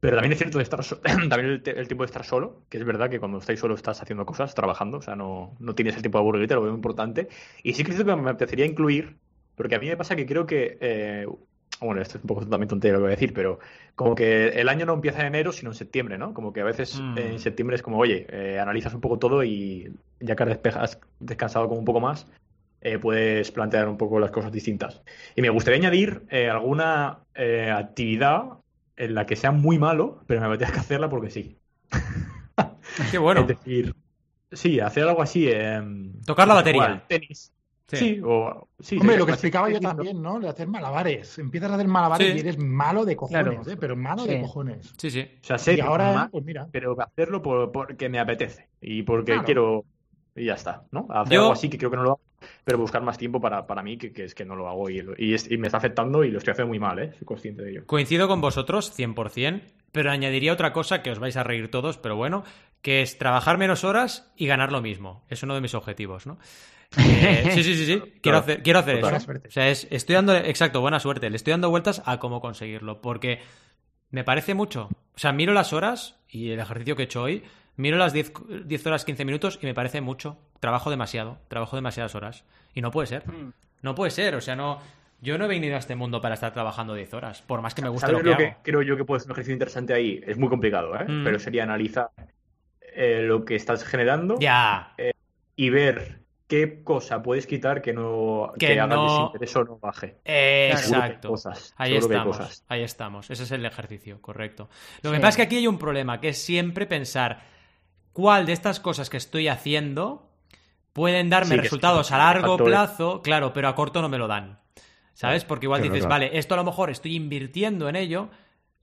pero también es cierto de estar so- también el, el tiempo de estar solo, que es verdad que cuando estás solo estás haciendo cosas, trabajando, o sea, no, no tienes el tiempo de aburrirte, lo veo importante. Y sí que es cierto que me apetecería incluir, porque a mí me pasa que creo que, eh, bueno, esto es un poco también tontería lo que voy a decir, pero como que el año no empieza en enero, sino en septiembre, ¿no? Como que a veces Mm. eh, en septiembre es como, oye, eh, analizas un poco todo y ya que has descansado como un poco más, eh, puedes plantear un poco las cosas distintas. Y me gustaría añadir eh, alguna eh, actividad en la que sea muy malo, pero me apetezca hacerla porque sí. Qué bueno. Es decir, sí, hacer algo así. eh, Tocar la batería. igual, tenis. Sí. Sí, o. Sí, Hombre, lo que explicaba yo también, ¿no? De hacer malabares. Empiezas a hacer malabares Sí. y eres malo de cojones, Claro. ¿eh? Pero malo Sí. de cojones. Sí, sí. O sea, sé Y ahora, pues mira. pero hacerlo por- porque me apetece y porque Claro. quiero. Y ya está, ¿no? Hacer Yo- algo así que creo que no lo hago, pero buscar más tiempo para, para mí, que, que es que no lo hago y, y, es- y me está afectando y lo estoy haciendo muy mal, ¿eh? Soy consciente de ello. Coincido con vosotros 100%, pero añadiría otra cosa que os vais a reír todos, pero bueno, que es trabajar menos horas y ganar lo mismo. Es uno de mis objetivos, ¿no? Eh, sí, sí, sí, sí. Quiero hacer, quiero hacer eso. Buena suerte. O sea, es- estoy dando, exacto, buena suerte. Le estoy dando vueltas a cómo conseguirlo, porque me parece mucho. O sea, miro las horas y el ejercicio que he hecho hoy, miro las 10, 10 horas 15 minutos y me parece mucho. Trabajo demasiado, trabajo demasiadas horas. Y no puede ser. Mm. No puede ser, o sea, no... Yo no he venido a este mundo para estar trabajando 10 horas, por más que me guste ¿Sabes lo que lo hago. que creo yo que puede ser un ejercicio interesante ahí? Es muy complicado, ¿eh? Mm. Pero sería analizar eh, lo que estás generando Ya, y ver qué cosa puedes quitar que no Que que haga no- desinterés o no baje. eh, exacto. cosas, Ahí seguro estamos, cosas. ahí estamos. Ese es el ejercicio, correcto. Lo que pasa es que aquí hay un problema, que es siempre pensar cuál de estas cosas que estoy haciendo pueden darme Sí, resultados a largo plazo, claro, pero a corto no me lo dan. ¿Sabes? Porque igual dices, vale, esto a lo mejor estoy invirtiendo en ello,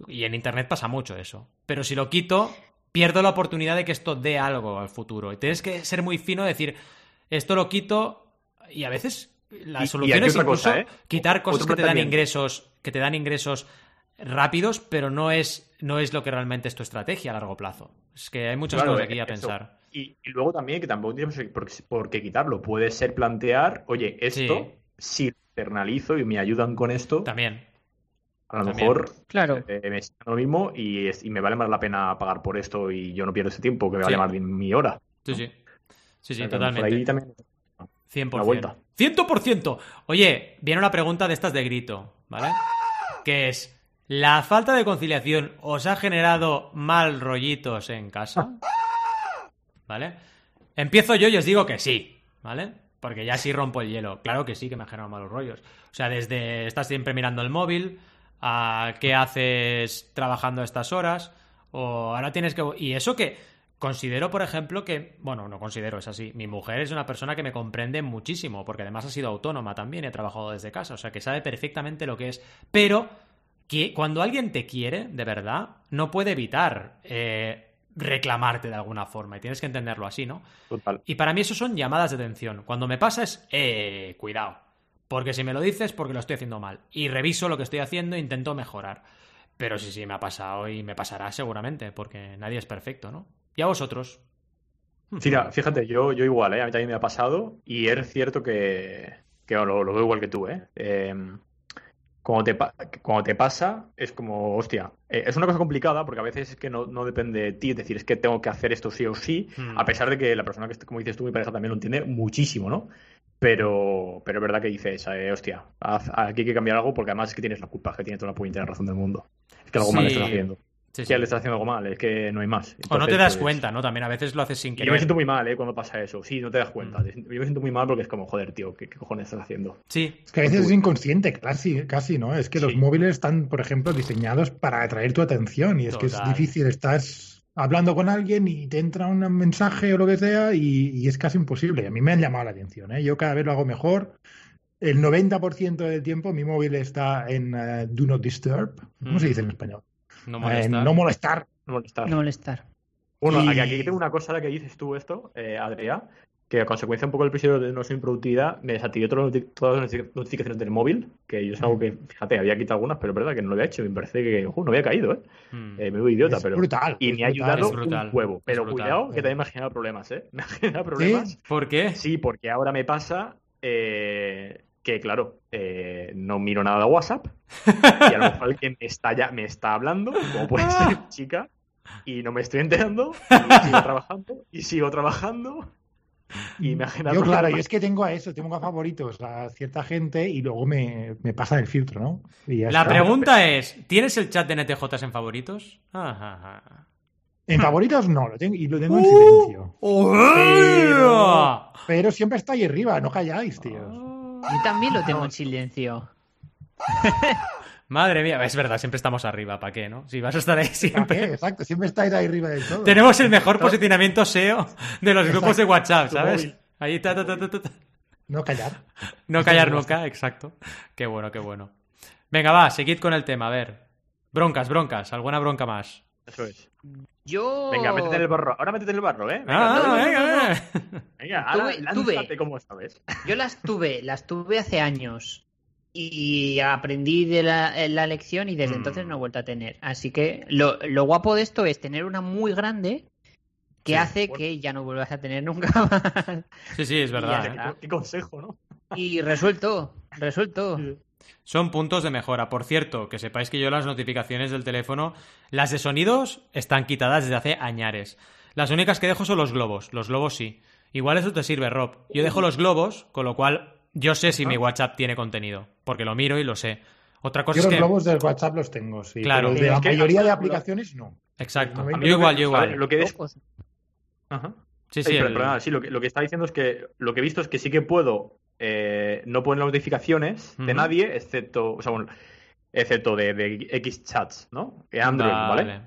y en Internet pasa mucho eso. Pero si lo quito, pierdo la oportunidad de que esto dé algo al futuro. Y tienes que ser muy fino, decir, esto lo quito, y a veces la Y- solución es incluso cosa, ¿eh? quitar cosas Otro que te dan ingresos, que te dan ingresos rápidos, pero no es, no es lo que realmente es tu estrategia a largo plazo. Es que hay muchas Claro, cosas aquí a eso. pensar. Y, y luego también que tampoco tienes por, por qué quitarlo. Puede ser plantear, oye, esto, si lo externalizo y me ayudan con esto, También. a lo también. mejor Claro. eh, me dando lo mismo y, es- y me vale más la pena pagar por esto y yo no pierdo ese tiempo, que me Sí. vale más mi, mi hora. Sí, sí. Sí, sí, totalmente. Ahí también 100%. Una vuelta. 100%. Oye, viene una pregunta de estas de grito, ¿vale? Que es, ¿la falta de conciliación os ha generado mal rollitos en casa? ¿Vale? Empiezo yo y os digo que sí, ¿vale? Porque ya sí rompo el hielo. Claro que sí que me ha generado malos rollos. O sea, desde estás siempre mirando el móvil, a qué haces trabajando a estas horas, o ahora tienes que... Y eso que considero, por ejemplo, que... Bueno, no considero, es así. Mi mujer es una persona que me comprende muchísimo, porque además ha sido autónoma también ha trabajado desde casa, o sea, que sabe perfectamente lo que es. Pero que cuando alguien te quiere, de verdad, no puede evitar eh, reclamarte de alguna forma, y tienes que entenderlo así, ¿no? total. Y para mí eso son llamadas de atención. Cuando me pasa es, eh, cuidado. Porque si me lo dices, porque lo estoy haciendo mal. Y reviso lo que estoy haciendo e intento mejorar. Pero sí, sí, me ha pasado y me pasará seguramente, porque nadie es perfecto, ¿no? ¿Y a vosotros? Fíjate, yo, yo igual, ¿eh? A mí también me ha pasado y es cierto que, que lo, lo veo igual que tú, ¿eh? Eh, cuando te, cuando te pasa, es como, hostia, eh, es una cosa complicada porque a veces es que no, no depende de ti, es decir, es que tengo que hacer esto sí o sí, Hmm. a pesar de que la persona que, como dices tú, mi pareja también lo entiende muchísimo, ¿no? Pero, pero es verdad que dices, eh, hostia, haz- aquí hay que cambiar algo porque además es que tienes la culpa, que tienes toda la puñetera razón del mundo. Es que algo mal estás haciendo. Sí, que sí. le estás haciendo algo mal, es que no hay más. O no te das pues, cuenta, ¿no? También a veces lo haces sin querer. Yo me siento muy mal, ¿eh? Cuando pasa eso. Sí, no te das cuenta. Mm. Yo me siento muy mal porque es como, joder, tío, ¿qué, qué cojones estás haciendo? Sí, Es que a veces es inconsciente, casi, casi, ¿no? Es que los móviles están, por ejemplo, diseñados para atraer tu atención y es que es difícil. Estás hablando con alguien y te entra un mensaje o lo que sea y, y es casi imposible. A mí me han llamado la atención, ¿eh? Yo cada vez lo hago mejor. El 90% del tiempo mi móvil está en eh, Do Not Disturb. ¿Cómo se dice en Mm. español? No Eh, molesta. no molestar. No molestar. No molestar. Bueno, Y- aquí, tengo una cosa la que dices tú esto, eh, que a consecuencia un poco del episodio de No soy productividad, me desactivé todas las notificaciones del móvil, que yo es algo que, fíjate, había quitado algunas, pero es verdad que no lo había hecho, me parece que, ojo, no había caído, ¿eh? Mm. Eh, me veo idiota, Es pero... brutal. Y me ha ayudado brutal, un huevo. Pero brutal. cuidado, que también me ha generado problemas, ¿eh? Me ha generado problemas. ¿Por qué? Sí, porque ahora me pasa eh, que, claro, eh, no miro nada de WhatsApp y a lo mejor alguien me está, ya, me está hablando, como puede ser chica, y no me estoy enterando, y sigo trabajando, y sigo trabajando, y me ha generado Yo, claro, yo es que tengo a eso, tengo a favoritos a cierta gente y luego me, me pasa el filtro, ¿no? Y ya La está. pregunta es, ¿tienes el chat de NTJs en favoritos? Ajá, ajá. En favoritos no, lo tengo, y lo tengo en Uh. silencio. ¡Oh! Pero siempre está ahí arriba, no calláis, tíos. Yo también lo tengo en silencio. Madre mía, es verdad, siempre estamos arriba, ¿para qué, no? Si vas a estar ahí ¿Para qué? siempre. Exacto, siempre estáis ahí arriba del todo. Tenemos el mejor posicionamiento SEO de los grupos de WhatsApp, ¿sabes? Ahí ta, ta, ta, ta. No callar. No callar nunca, exacto. Qué bueno, qué bueno. Venga, va, seguid con el tema, a ver. Broncas, broncas, alguna bronca más. Eso es. Yo. Venga, métete en el barro. Ahora métete en el barro, ¿eh? Venga, Ah, no, no, venga, no, no. venga. venga, ahora Tuve- como sabes. Yo las tuve, las tuve hace años. Y aprendí de la, la lección y desde Mm. entonces no he vuelto a tener. Así que lo, lo guapo de esto es tener una muy grande que Sí, hace bueno. que ya no vuelvas a tener nunca más. Sí, sí, es verdad. ¿eh? qué consejo, ¿no? Y resuelto, resuelto. Son puntos de mejora. Por cierto, que sepáis que yo las notificaciones del teléfono, las de sonidos, están quitadas desde hace añares. Las únicas que dejo son los globos. Los globos sí. Igual eso te sirve, Rob. Yo dejo los globos, con lo cual yo sé si mi WhatsApp tiene contenido. Porque lo miro y lo sé. Otra cosa Yo es los que. globos del WhatsApp los tengo, sí. Claro. pero de la que- mayoría de aplicaciones no. Exacto. Yo lo igual, que- yo igual. Lo que. Ajá. Sí, sí. Ay, pero, el- perdona, sí, lo que, lo que está diciendo es que lo que he visto es que sí que puedo eh, no poner notificaciones de nadie, excepto, o sea, bueno, excepto de, de X chats, ¿no? De Android, ¿vale?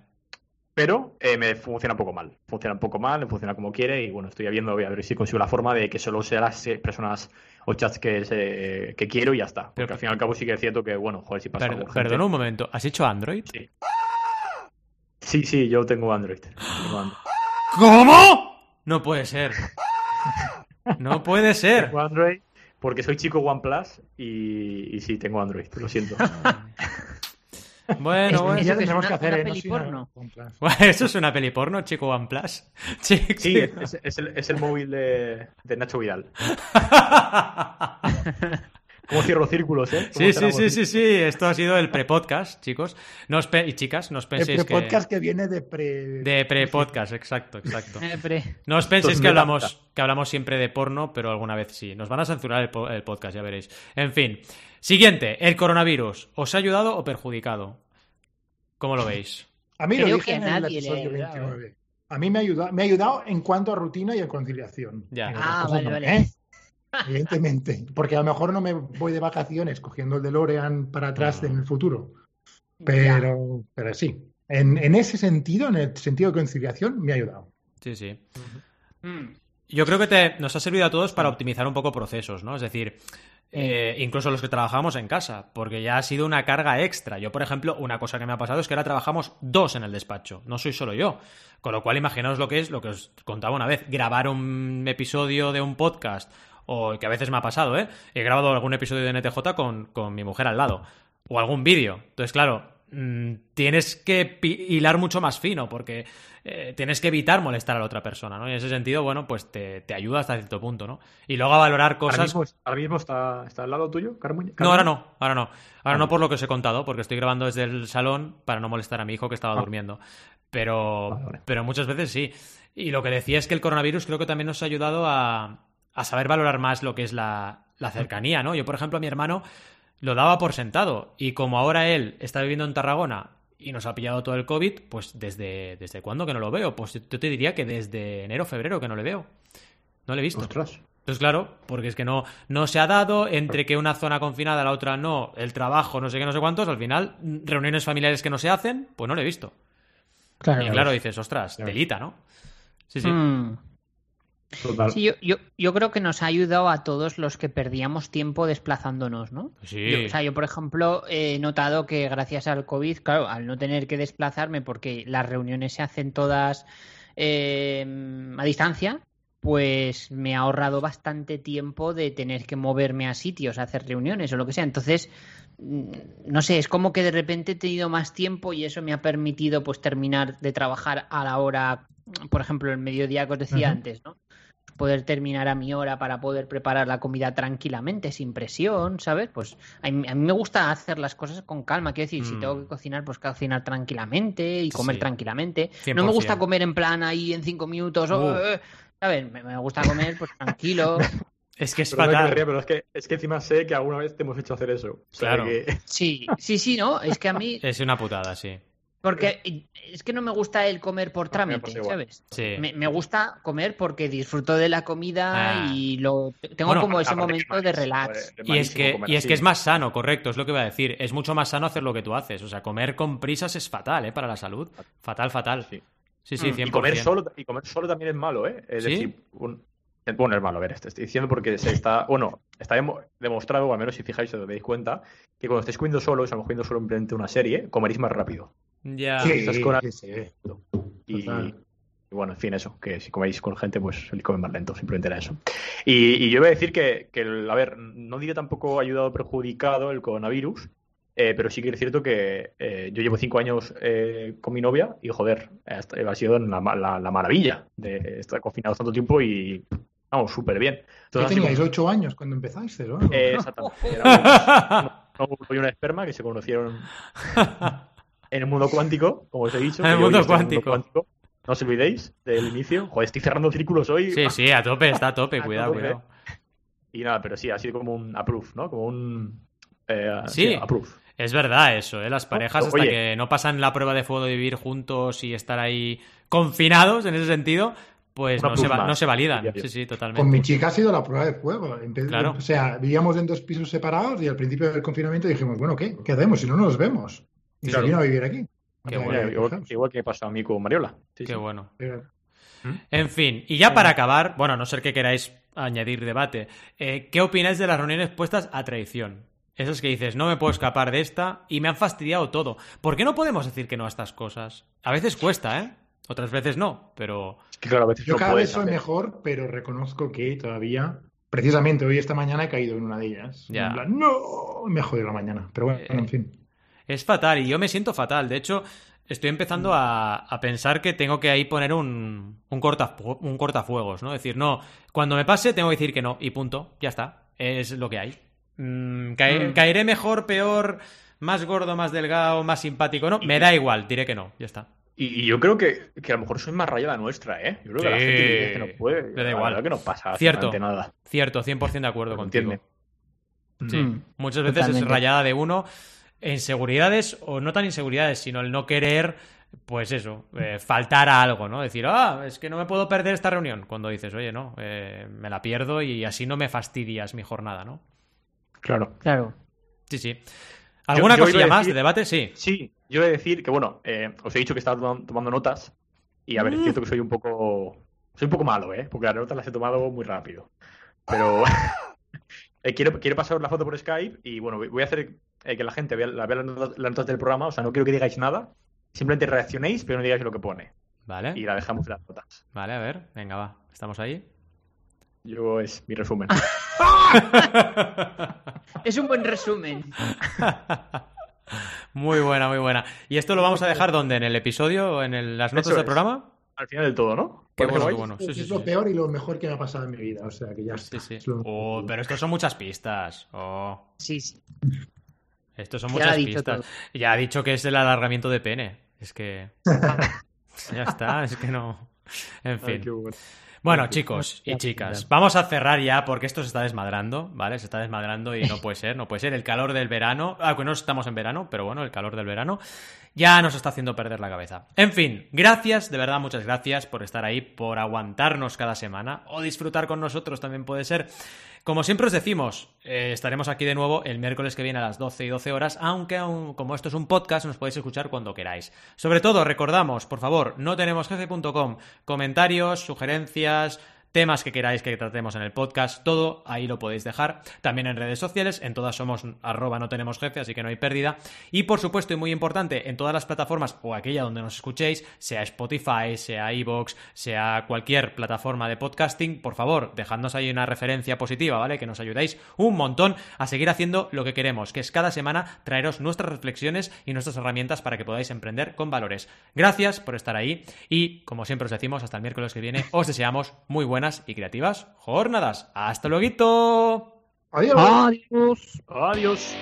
Pero eh, me funciona un poco mal. Funciona un poco mal, me funciona como quiere y bueno, estoy viendo, voy a ver si consigo la forma de que solo sean las eh, personas o chats que, se- que quiero y ya está. Porque Pero- al fin y al cabo sí que es cierto que, bueno, joder, si pasa Per- algo urgente. perdona un momento. ¿Has hecho Android? Sí. Sí, sí, yo tengo Android. Tengo Android. ¿Cómo? No puede ser. No puede ser. Tengo Android porque soy chico OnePlus y, y sí, tengo Android, lo siento. Bueno, Es- bueno. Eso es tendremos una- que hacer una ¿eh? Peli porno. Eso es una peli porno, chico OnePlus. Sí, Sí, es, es el, es el móvil de, de Nacho Vidal. ¿Cómo cierro círculos, eh? ¿Cómo Sí, sí, sí, sí, sí. Esto ha sido el pre-podcast, chicos. No os y chicas, no os El penséis que... podcast que viene de pre... De pre-podcast, exacto, exacto. Pre- No os penséis que hablamos, que hablamos siempre de porno, pero alguna vez sí. Nos van a censurar el, po- el podcast, ya veréis. En fin. Siguiente, el coronavirus. ¿Os ha ayudado o perjudicado? ¿Cómo lo veis? A mí lo Creo dije que en a el le episodio 29. A mí me ha ayudado, me ha ayudado en cuanto a rutina y a conciliación. Ya. Ah, vale, no, vale. ¿eh? Evidentemente. Porque a lo mejor no me voy de vacaciones cogiendo el DeLorean para atrás en el futuro. Ya. Pero, pero sí. En, en ese sentido, en el sentido de conciliación, me ha ayudado. Sí, sí. Mm. Yo creo que te, nos ha servido a todos para optimizar un poco procesos, ¿no? Es decir, eh, incluso los que trabajamos en casa, porque ya ha sido una carga extra. Yo, por ejemplo, una cosa que me ha pasado es que ahora trabajamos dos en el despacho, no soy solo yo. Con lo cual, imaginaos lo que es lo que os contaba una vez, grabar un episodio de un podcast, o que a veces me ha pasado, ¿eh? He grabado algún episodio de NTJ con, con mi mujer al lado, o algún vídeo. Entonces, claro, mm, tienes que hilar mucho más fino, porque eh, tienes que evitar molestar a la otra persona, ¿no? Y en ese sentido, bueno, pues te, te ayuda hasta cierto punto, ¿no? Y luego a valorar Ahora cosas... mismo, ahora mismo está, está al lado tuyo, Carmen. No, ahora no, ahora no. Ahora Ah, no por lo que os he contado, porque estoy grabando desde el salón para no molestar a mi hijo que estaba Ah. durmiendo. Pero, Vale, vale. pero muchas veces sí. Y lo que decía es que el coronavirus creo que también nos ha ayudado a, a saber valorar más lo que es la, la cercanía, ¿no? Yo, por ejemplo, a mi hermano lo daba por sentado. Y como ahora él está viviendo en Tarragona y nos ha pillado todo el COVID, pues desde, ¿desde cuándo que no lo veo? Pues yo te diría que desde enero, febrero que no le veo. No le he visto. Ostras. Entonces, claro, porque es que no, no se ha dado entre que una zona confinada, la otra no, el trabajo, no sé qué, no sé cuántos, al final, reuniones familiares que no se hacen, pues no lo he visto. Claro. Y claro, dices, ostras, Claro. delita, ¿no? Sí, sí. Mm. Total. Sí, yo, yo, yo creo que nos ha ayudado a todos los que perdíamos tiempo desplazándonos, ¿no? Sí. Yo, o sea, yo, por ejemplo, he notado que gracias al COVID, claro, al no tener que desplazarme porque las reuniones se hacen todas eh, a distancia, pues me ha ahorrado bastante tiempo de tener que moverme a sitios, a hacer reuniones o lo que sea. Entonces, mm, no sé, es como que de repente he tenido más tiempo y eso me ha permitido pues terminar de trabajar a la hora, por ejemplo, el mediodía que os decía antes, ¿no? Poder terminar a mi hora para poder preparar la comida tranquilamente, sin presión, ¿sabes? Pues a mí, a mí me gusta hacer las cosas con calma. Quiero decir, si Mm. tengo que cocinar, pues cocinar tranquilamente y comer Sí. tranquilamente. No me gusta 100%. comer en plan ahí en cinco minutos. oh, Uh. eh, ¿Sabes? Me, me gusta comer pues tranquilo. Es que es me fatal. ría, pero es que, es que encima sé que alguna vez te hemos hecho hacer eso. O sea Claro. que- Sí, sí, sí, ¿no? Es que a mí, Es una putada, sí. Porque es que no me gusta el comer por me trámite. ¿sabes? Sí. Me, me gusta comer porque disfruto de la comida Ah. y lo tengo Bueno, como ese Aparte que momento de relax. eh, Y es, que, y es que es más sano, correcto, es lo que iba a decir. Es mucho más sano hacer lo que tú haces. O sea, comer con prisas es fatal, ¿eh? Para la salud. Fatal, fatal. Sí. Sí, sí, Mm. 100%. Y comer solo, y comer solo también es malo, ¿eh? Es ¿Sí? decir, un- bueno, es malo, a ver, te estoy diciendo porque se está, bueno, está demo- demostrado, o al menos si fijáis os dais cuenta, que cuando estáis comiendo solo, o sea, comiendo solo en una serie, comeréis más rápido. Ya. Sí, estás con- sí, sí. Y, y bueno, en fin, eso, que si coméis con gente, pues el comer más lento, simplemente era eso. Y, y yo iba a decir que, que el- a ver, no diría tampoco ha ayudado o perjudicado el coronavirus, eh, pero sí que es cierto que eh, yo llevo cinco años eh, con mi novia y, joder, hasta- ha sido la, la- la maravilla de estar confinados tanto tiempo y, vamos, súper bien. ¿Qué Entonces, teníais? ¿Ocho años cuando empezasteis? ¿no? eh, exactamente. Era un, un- y una esperma que se conocieron en el mundo cuántico, como os he dicho. En el mundo cuántico. No os olvidéis del inicio. Joder, estoy cerrando círculos hoy. Sí, sí, a tope, está a tope, A cuidado, tope. cuidado. Y nada, pero sí, ha sido como un approve, ¿no? Como un. eh, Sí. approve. Es verdad eso, ¿eh? Las parejas hasta Oye. que no pasan la prueba de fuego de vivir juntos y estar ahí confinados en ese sentido, pues no se, va- más, no se validan. Sí, sí, Con totalmente. mi chica ha sido la prueba de fuego. Claro. O sea, vivíamos en dos pisos separados y al principio del confinamiento dijimos, bueno, ¿qué? ¿Qué hacemos si no nos vemos? Y se vino a vivir aquí. Qué Anda, bueno. ya, igual, igual que pasó a mí con Mariola. Sí, Qué sí. bueno. Eh, En fin, y ya para acabar, bueno, a no ser que queráis añadir debate, eh, ¿qué opináis de las reuniones puestas a traición? Esas que dices, no me puedo escapar de esta y me han fastidiado todo. ¿Por qué no podemos decir que no a estas cosas? A veces cuesta, ¿eh? Otras veces no, pero... Es que claro, a veces Yo no cada vez soy hacer. mejor, pero reconozco que todavía, precisamente hoy, esta mañana, he caído en una de ellas. Ya. En plan, no, me he jodido la mañana. Pero bueno, Eh, en fin. Es fatal y yo me siento fatal. De hecho, estoy empezando a, a pensar que tengo que ahí poner un, un, cortafu- un cortafuegos, ¿no? Es decir, no, cuando me pase tengo que decir que no y punto, ya está. Es lo que hay. Mm, cae- Mm. Caeré mejor, peor, más gordo, más delgado, más simpático, ¿no? Me da igual, diré que no, ya está. Y, y yo creo que, que a lo mejor soy más rayada nuestra, ¿eh? Yo creo que la gente dice que no puede. Le da la igual. que no pasa Cierto. nada. Cierto, 100% de acuerdo contigo. entiende. Sí. Mm. Muchas veces es rayada de uno inseguridades o no tan inseguridades, sino el no querer, pues eso, eh, faltar a algo, ¿no? Decir, ah, es que no me puedo perder esta reunión. Cuando dices, oye, no, eh, me la pierdo y así no me fastidias mi jornada, ¿no? Claro. Claro. Sí, sí. ¿Alguna yo cosilla más de debate? Sí. Sí, yo voy a decir que, bueno, eh, os he dicho que estaba tomando, tomando notas. Y a ver, es Mm. cierto que soy un poco. Soy un poco malo, ¿eh? Porque las notas las he tomado muy rápido. Pero. quiero, quiero pasar la foto por Skype y, bueno, voy a hacer eh, que la gente vea, la- vea las, notas, las notas del programa. O sea, no quiero que digáis nada. Simplemente reaccionéis, pero no digáis lo que pone. Vale. Y la dejamos en las notas. Vale, a ver, venga, va. ¿Estamos ahí? Yo es mi resumen. Es un buen resumen. muy buena, muy buena. ¿Y esto lo vamos a dejar donde? ¿En el episodio? ¿En el- las notas Eso del es. programa? Al final del todo, ¿no? Qué ¿Parece bueno, guay? qué bueno. Sí, sí, es sí, lo sí. peor y lo mejor que me ha pasado en mi vida. O sea, que ya Sí, está. sí. Es lo- Oh, pero estos son muchas pistas. Oh, Sí, sí. Estos son Ya muchas pistas. todo. Ya ha dicho que es el alargamiento de pene. Es que. ya está, es que no. En fin. bueno. Bueno, chicos y chicas, vamos a cerrar ya porque esto se está desmadrando, ¿vale? Se está desmadrando y no puede ser, no puede ser. El calor del verano, ah, que no estamos en verano, pero bueno, el calor del verano. Ya nos está haciendo perder la cabeza. En fin, gracias, de verdad, muchas gracias por estar ahí, por aguantarnos cada semana o disfrutar con nosotros también puede ser. Como siempre os decimos, eh, estaremos aquí de nuevo el miércoles que viene a las 12 y 12 horas, aunque aún, como esto es un podcast, nos podéis escuchar cuando queráis. Sobre todo, recordamos, por favor, no tenemos jefe.com, comentarios, sugerencias, temas que queráis que tratemos en el podcast, todo ahí lo podéis dejar. También en redes sociales, en todas somos arroba no tenemos jefe, así que no hay pérdida. Y por supuesto, y muy importante, en todas las plataformas o aquella donde nos escuchéis, sea Spotify, sea iVoox, sea cualquier plataforma de podcasting, por favor, dejadnos ahí una referencia positiva, ¿vale? Que nos ayudéis un montón a seguir haciendo lo que queremos, que es cada semana traeros nuestras reflexiones y nuestras herramientas para que podáis emprender con valores. Gracias por estar ahí y, como siempre os decimos, hasta el miércoles que viene, os deseamos muy buenas y creativas jornadas. ¡Hasta luego! Adiós. Adiós. Adiós.